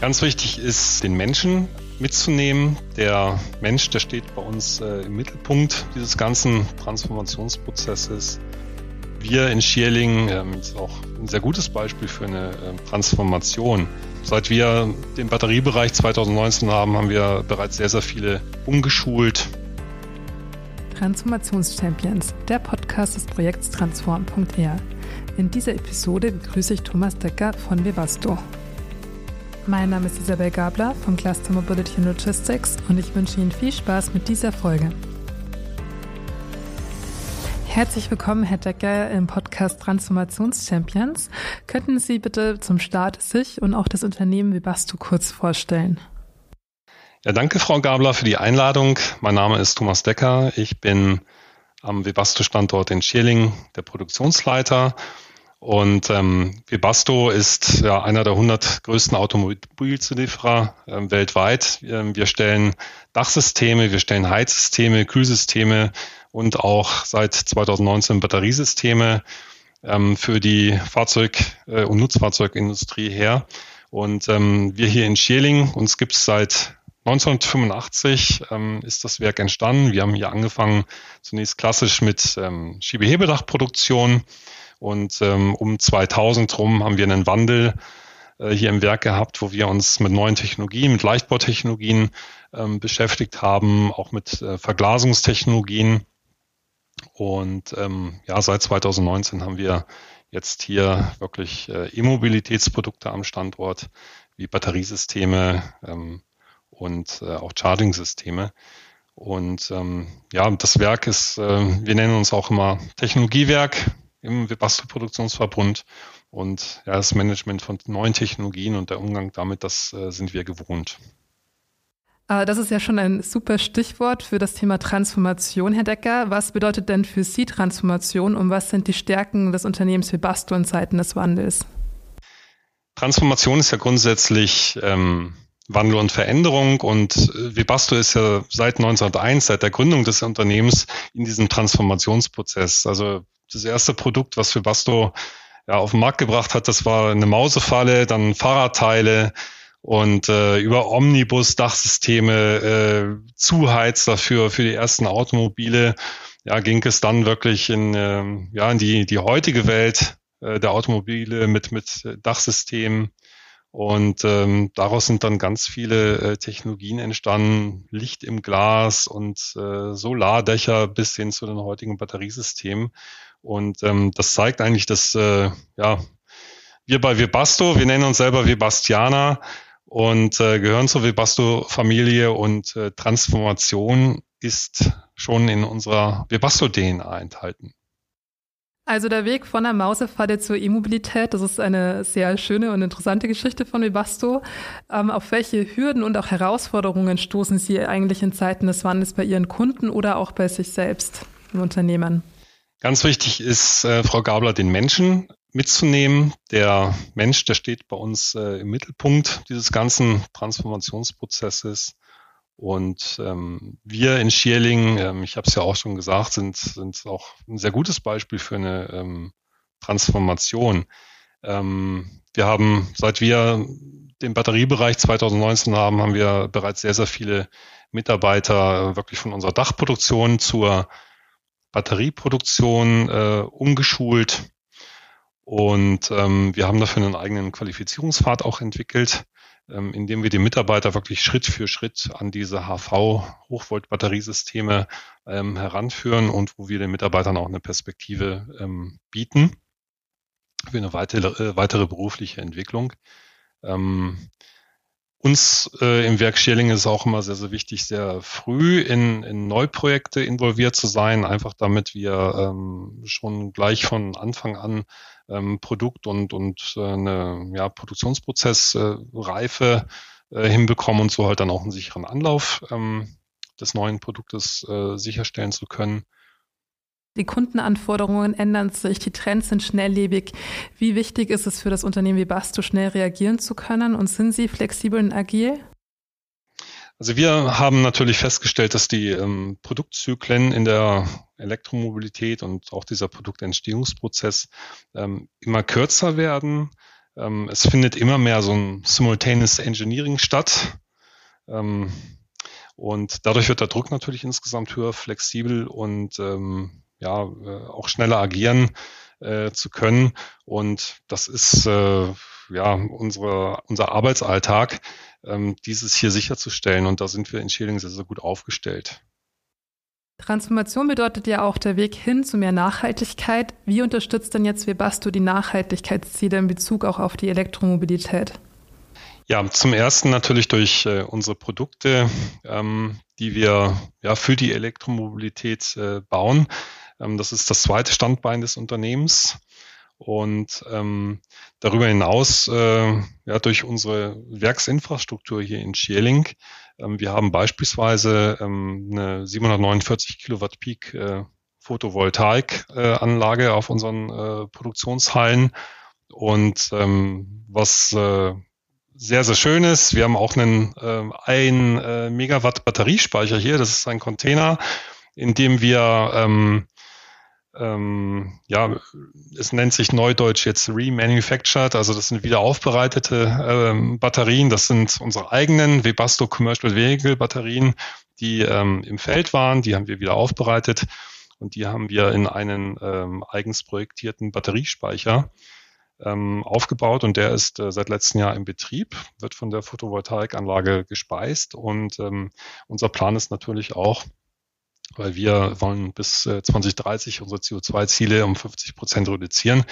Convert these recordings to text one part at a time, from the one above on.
Ganz wichtig ist, den Menschen mitzunehmen. Der Mensch, der steht bei uns äh, im Mittelpunkt dieses ganzen Transformationsprozesses. Wir in Schierling ähm, ist auch ein sehr gutes Beispiel für eine äh, Transformation. Seit wir den Batteriebereich 2019 haben, haben wir bereits sehr, sehr viele umgeschult. Transformationschampions, der Podcast des Projekts transform.r. In dieser Episode begrüße ich Thomas Decker von Vivasto. Mein Name ist Isabel Gabler vom Cluster Mobility and Logistics und ich wünsche Ihnen viel Spaß mit dieser Folge. Herzlich willkommen, Herr Decker, im Podcast Transformationschampions. Könnten Sie bitte zum Start sich und auch das Unternehmen Vibasto kurz vorstellen? Ja, danke, Frau Gabler, für die Einladung. Mein Name ist Thomas Decker. Ich bin am Vibasto-Standort in Schierling der Produktionsleiter und ähm, Webasto ist ja einer der 100 größten Automobilzulieferer äh, weltweit. Ähm, wir stellen Dachsysteme, wir stellen Heizsysteme, Kühlsysteme und auch seit 2019 Batteriesysteme ähm, für die Fahrzeug- äh, und Nutzfahrzeugindustrie her. Und ähm, wir hier in Schierling, uns gibt es seit 1985 ähm, ist das Werk entstanden. Wir haben hier angefangen zunächst klassisch mit ähm, Schiebehebedachproduktion und ähm, um 2000 rum haben wir einen Wandel äh, hier im Werk gehabt, wo wir uns mit neuen Technologien, mit Leichtbautechnologien ähm, beschäftigt haben, auch mit äh, Verglasungstechnologien. Und ähm, ja, seit 2019 haben wir jetzt hier wirklich äh, E-Mobilitätsprodukte am Standort, wie Batteriesysteme ähm, und äh, auch Charging-Systeme. Und ähm, ja, das Werk ist, äh, wir nennen uns auch immer Technologiewerk, im Webasto-Produktionsverbund. Und ja, das Management von neuen Technologien und der Umgang damit, das äh, sind wir gewohnt. Äh, das ist ja schon ein super Stichwort für das Thema Transformation, Herr Decker. Was bedeutet denn für Sie Transformation und was sind die Stärken des Unternehmens Webasto in Zeiten des Wandels? Transformation ist ja grundsätzlich ähm, Wandel und Veränderung und äh, Webasto ist ja seit 1901, seit der Gründung des Unternehmens in diesem Transformationsprozess. Also das erste Produkt, was Webasto ja, auf den Markt gebracht hat, das war eine Mausefalle, dann Fahrradteile und äh, über Omnibus-Dachsysteme, äh, Zuheizer für, für die ersten Automobile, ja, ging es dann wirklich in, äh, ja, in die, die heutige Welt äh, der Automobile mit, mit Dachsystemen. Und ähm, daraus sind dann ganz viele äh, Technologien entstanden, Licht im Glas und äh, Solardächer bis hin zu den heutigen Batteriesystemen. Und ähm, das zeigt eigentlich, dass äh, ja, wir bei Webasto, wir nennen uns selber Webastianer und äh, gehören zur Webasto-Familie und äh, Transformation ist schon in unserer Webasto-DNA enthalten. Also der Weg von der Mausefalle zur E-Mobilität, das ist eine sehr schöne und interessante Geschichte von Webasto. Ähm, auf welche Hürden und auch Herausforderungen stoßen Sie eigentlich in Zeiten des Wandels bei Ihren Kunden oder auch bei sich selbst im Unternehmen? Ganz wichtig ist, äh, Frau Gabler, den Menschen mitzunehmen. Der Mensch, der steht bei uns äh, im Mittelpunkt dieses ganzen Transformationsprozesses. Und ähm, wir in Schierling, ähm, ich habe es ja auch schon gesagt, sind, sind auch ein sehr gutes Beispiel für eine ähm, Transformation. Ähm, wir haben, seit wir den Batteriebereich 2019 haben, haben wir bereits sehr, sehr viele Mitarbeiter wirklich von unserer Dachproduktion zur Batterieproduktion äh, umgeschult. Und ähm, wir haben dafür einen eigenen Qualifizierungspfad auch entwickelt, ähm, indem wir die Mitarbeiter wirklich Schritt für Schritt an diese HV-Hochvolt-Batteriesysteme ähm, heranführen und wo wir den Mitarbeitern auch eine Perspektive ähm, bieten für eine weitere, äh, weitere berufliche Entwicklung. Ähm, uns äh, im Werk Schierling ist auch immer sehr, sehr wichtig, sehr früh in, in Neuprojekte involviert zu sein, einfach damit wir ähm, schon gleich von Anfang an ähm, Produkt und, und äh, eine ja, Produktionsprozessreife äh, äh, hinbekommen und so halt dann auch einen sicheren Anlauf ähm, des neuen Produktes äh, sicherstellen zu können. Die Kundenanforderungen ändern sich, die Trends sind schnelllebig. Wie wichtig ist es für das Unternehmen wie Basto, schnell reagieren zu können und sind Sie flexibel und agil? Also wir haben natürlich festgestellt, dass die ähm, Produktzyklen in der Elektromobilität und auch dieser Produktentstehungsprozess ähm, immer kürzer werden. Ähm, es findet immer mehr so ein simultaneous Engineering statt. Ähm, und dadurch wird der Druck natürlich insgesamt höher, flexibel und ähm, ja, äh, auch schneller agieren äh, zu können. Und das ist äh, ja unsere, unser Arbeitsalltag, ähm, dieses hier sicherzustellen. Und da sind wir in Schieling sehr, sehr gut aufgestellt. Transformation bedeutet ja auch der Weg hin zu mehr Nachhaltigkeit. Wie unterstützt denn jetzt Webasto die Nachhaltigkeitsziele in Bezug auch auf die Elektromobilität? Ja, zum ersten natürlich durch äh, unsere Produkte, ähm, die wir ja für die Elektromobilität äh, bauen. Ähm, das ist das zweite Standbein des Unternehmens. Und ähm, darüber hinaus, äh, ja, durch unsere Werksinfrastruktur hier in Schierling, ähm, wir haben beispielsweise ähm, eine 749 Kilowatt Peak äh, Photovoltaikanlage äh, auf unseren äh, Produktionshallen. Und ähm, was äh, sehr, sehr schön ist, wir haben auch einen äh, ein äh, Megawatt Batteriespeicher hier. Das ist ein Container, in dem wir ähm, ähm, ja, es nennt sich neudeutsch jetzt remanufactured, also das sind wieder aufbereitete ähm, Batterien, das sind unsere eigenen Webasto Commercial Vehicle Batterien, die ähm, im Feld waren, die haben wir wieder aufbereitet und die haben wir in einen ähm, eigens projektierten Batteriespeicher ähm, aufgebaut und der ist äh, seit letztem Jahr im Betrieb, wird von der Photovoltaikanlage gespeist und ähm, unser Plan ist natürlich auch, weil wir wollen bis 2030 äh, unsere CO2-Ziele um 50 Prozent reduzieren.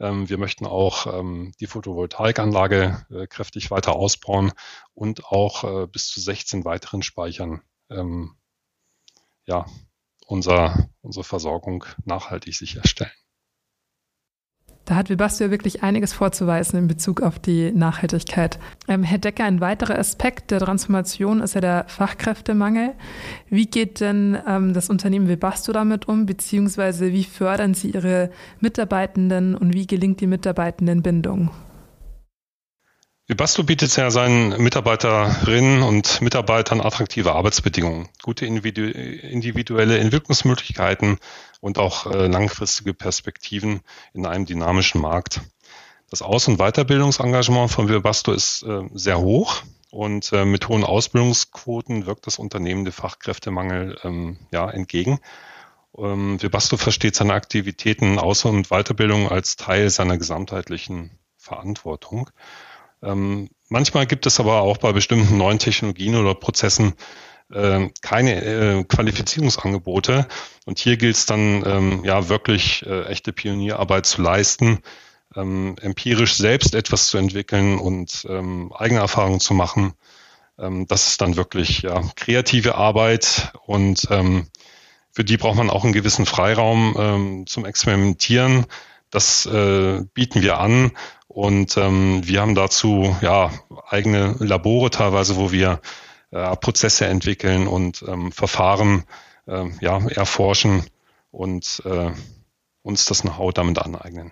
Ähm, wir möchten auch ähm, die Photovoltaikanlage äh, kräftig weiter ausbauen und auch äh, bis zu 16 weiteren Speichern ähm, ja, unser, unsere Versorgung nachhaltig sicherstellen. Da hat Webasto wirklich einiges vorzuweisen in Bezug auf die Nachhaltigkeit. Ähm, Herr Decker, ein weiterer Aspekt der Transformation ist ja der Fachkräftemangel. Wie geht denn ähm, das Unternehmen Webasto damit um, beziehungsweise wie fördern Sie Ihre Mitarbeitenden und wie gelingt die Mitarbeitendenbindung? Webasto bietet ja seinen Mitarbeiterinnen und Mitarbeitern attraktive Arbeitsbedingungen, gute individuelle Entwicklungsmöglichkeiten und auch äh, langfristige Perspektiven in einem dynamischen Markt. Das Aus- und Weiterbildungsengagement von Webasto ist äh, sehr hoch und äh, mit hohen Ausbildungsquoten wirkt das Unternehmen dem Fachkräftemangel ähm, ja, entgegen. Ähm, versteht seine Aktivitäten Außer- und Weiterbildung als Teil seiner gesamtheitlichen Verantwortung. Ähm, manchmal gibt es aber auch bei bestimmten neuen Technologien oder Prozessen äh, keine äh, Qualifizierungsangebote. Und hier gilt es dann ähm, ja wirklich äh, echte Pionierarbeit zu leisten, ähm, empirisch selbst etwas zu entwickeln und ähm, eigene Erfahrungen zu machen. Ähm, das ist dann wirklich ja, kreative Arbeit und ähm, für die braucht man auch einen gewissen Freiraum ähm, zum Experimentieren. Das äh, bieten wir an und ähm, wir haben dazu ja eigene Labore teilweise, wo wir äh, Prozesse entwickeln und ähm, Verfahren äh, ja, erforschen und äh, uns das Know-how damit aneignen.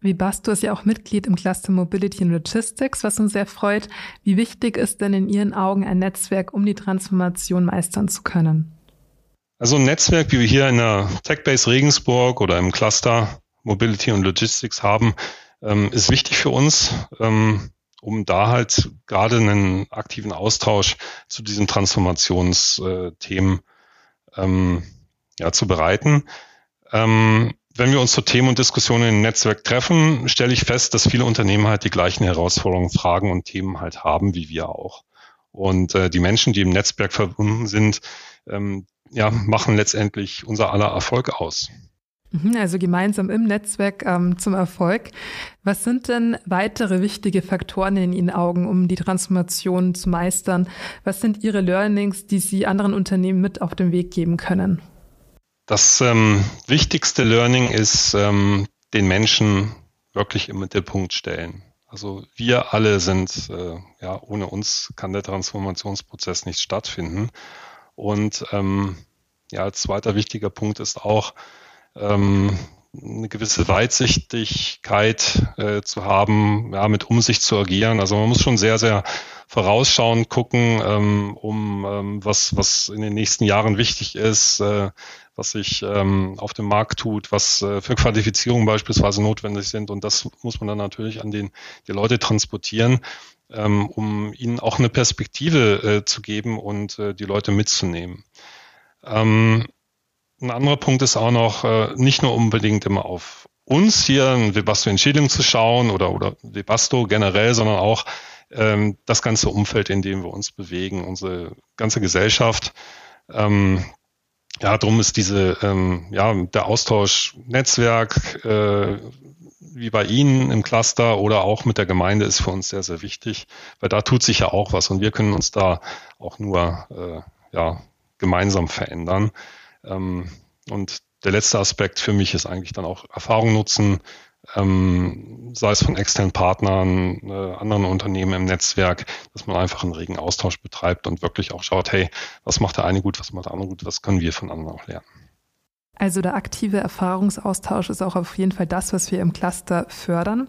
Vibasto ist ja auch Mitglied im Cluster Mobility and Logistics, was uns sehr freut. Wie wichtig ist denn in Ihren Augen ein Netzwerk, um die Transformation meistern zu können? Also ein Netzwerk, wie wir hier in der TechBase Regensburg oder im Cluster Mobility und Logistics haben, ähm, ist wichtig für uns, ähm, um da halt gerade einen aktiven Austausch zu diesen Transformationsthemen ähm, ja, zu bereiten. Ähm, wenn wir uns zu Themen und Diskussionen im Netzwerk treffen, stelle ich fest, dass viele Unternehmen halt die gleichen Herausforderungen, Fragen und Themen halt haben, wie wir auch. Und äh, die Menschen, die im Netzwerk verbunden sind, ähm, ja, machen letztendlich unser aller Erfolg aus. Mhm, also gemeinsam im Netzwerk ähm, zum Erfolg. Was sind denn weitere wichtige Faktoren in Ihren Augen, um die Transformation zu meistern? Was sind Ihre Learnings, die Sie anderen Unternehmen mit auf den Weg geben können? Das ähm, wichtigste Learning ist, ähm, den Menschen wirklich im Mittelpunkt stellen. Also wir alle sind, äh, ja, ohne uns kann der Transformationsprozess nicht stattfinden. Und ähm, ja, als zweiter wichtiger Punkt ist auch, ähm, eine gewisse Weitsichtigkeit äh, zu haben, ja, mit Umsicht zu agieren. Also man muss schon sehr, sehr vorausschauend gucken, ähm, um ähm, was, was in den nächsten Jahren wichtig ist, äh, was sich ähm, auf dem Markt tut, was äh, für Qualifizierungen beispielsweise notwendig sind. Und das muss man dann natürlich an den, die Leute transportieren, ähm, um ihnen auch eine Perspektive äh, zu geben und äh, die Leute mitzunehmen. Ähm, ein anderer Punkt ist auch noch, äh, nicht nur unbedingt immer auf uns hier in Webasto Entschädigung zu schauen oder, oder Webasto generell, sondern auch ähm, das ganze Umfeld, in dem wir uns bewegen, unsere ganze Gesellschaft. Ähm, ja, darum ist diese, ähm, ja, der Austausch Netzwerk, äh, wie bei Ihnen im Cluster oder auch mit der Gemeinde ist für uns sehr, sehr wichtig, weil da tut sich ja auch was und wir können uns da auch nur äh, ja, gemeinsam verändern. Ähm, und der letzte Aspekt für mich ist eigentlich dann auch Erfahrung nutzen, ähm, sei es von externen Partnern, äh, anderen Unternehmen im Netzwerk, dass man einfach einen regen Austausch betreibt und wirklich auch schaut, hey, was macht der eine gut, was macht der andere gut, was können wir von anderen auch lernen. Also der aktive Erfahrungsaustausch ist auch auf jeden Fall das, was wir im Cluster fördern.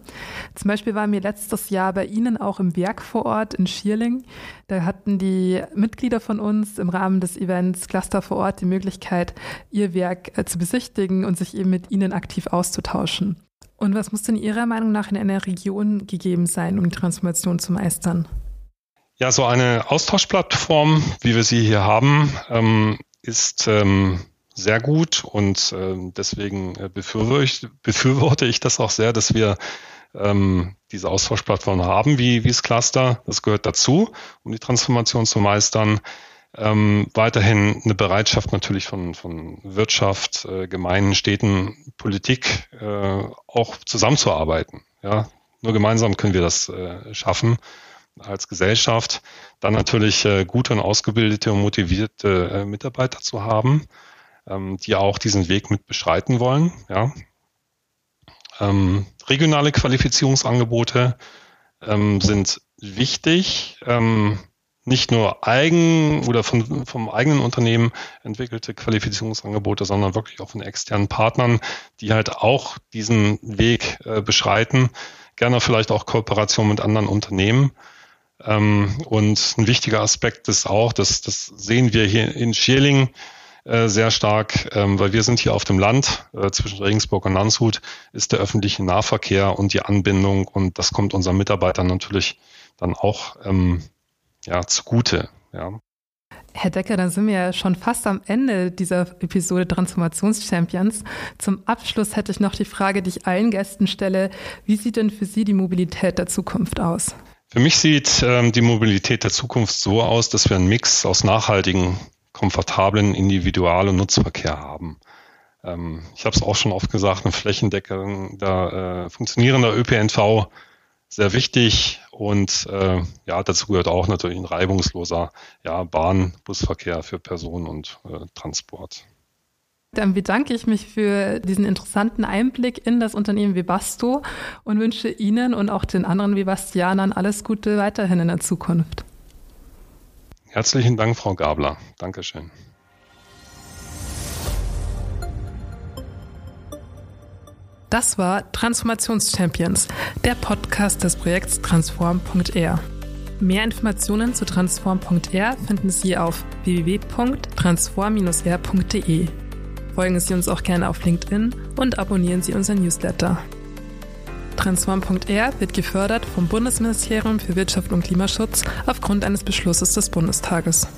Zum Beispiel waren wir letztes Jahr bei Ihnen auch im Werk vor Ort in Schierling. Da hatten die Mitglieder von uns im Rahmen des Events Cluster vor Ort die Möglichkeit, ihr Werk äh, zu besichtigen und sich eben mit Ihnen aktiv auszutauschen. Und was muss denn Ihrer Meinung nach in einer Region gegeben sein, um die Transformation zu meistern? Ja, so eine Austauschplattform, wie wir sie hier haben, ähm, ist ähm, sehr gut und äh, deswegen befürworte ich, befürworte ich das auch sehr, dass wir ähm, diese Austauschplattform haben, wie, wie das Cluster. Das gehört dazu, um die Transformation zu meistern. Ähm, weiterhin eine Bereitschaft natürlich von, von Wirtschaft, äh, Gemeinden, Städten, Politik äh, auch zusammenzuarbeiten. Ja, nur gemeinsam können wir das äh, schaffen als Gesellschaft. Dann natürlich äh, gute und ausgebildete und motivierte äh, Mitarbeiter zu haben ähm, die auch diesen Weg mit beschreiten wollen. Ja. Ähm, regionale Qualifizierungsangebote ähm, sind wichtig. Ähm, nicht nur eigen oder von, vom eigenen Unternehmen entwickelte Qualifizierungsangebote, sondern wirklich auch von externen Partnern, die halt auch diesen Weg äh, beschreiten. Gerne vielleicht auch Kooperation mit anderen Unternehmen. Ähm, und ein wichtiger Aspekt ist auch, dass das sehen wir hier in Schierling, äh, sehr stark, ähm, weil wir sind hier auf dem Land äh, zwischen Regensburg und Landshut, ist der öffentliche Nahverkehr und die Anbindung und das kommt unseren Mitarbeitern natürlich dann auch ähm, ja, zugute. Ja. Herr Decker, dann sind wir ja schon fast am Ende dieser Episode Transformationschampions. Zum Abschluss hätte ich noch die Frage, die ich allen Gästen stelle. Wie sieht denn für Sie die Mobilität der Zukunft aus? Für mich sieht ähm, die Mobilität der Zukunft so aus, dass wir einen Mix aus nachhaltigen komfortablen Individual- und Nutzverkehr haben. Ähm, ich habe es auch schon oft gesagt, eine flächendeckender, äh, funktionierender ÖPNV sehr wichtig und äh, ja, dazu gehört auch natürlich ein reibungsloser ja, Bahn-, Busverkehr für Personen und äh, Transport. Dann bedanke ich mich für diesen interessanten Einblick in das Unternehmen Webasto und wünsche Ihnen und auch den anderen Webastianern alles Gute weiterhin in der Zukunft. Herzlichen Dank, Frau Gabler. Dankeschön. Das war Transformationschampions, der Podcast des Projekts Transform.r. Mehr Informationen zu Transform.r finden Sie auf www.transform-r.de. Folgen Sie uns auch gerne auf LinkedIn und abonnieren Sie unseren Newsletter. Transform.r wird gefördert vom Bundesministerium für Wirtschaft und Klimaschutz aufgrund eines Beschlusses des Bundestages.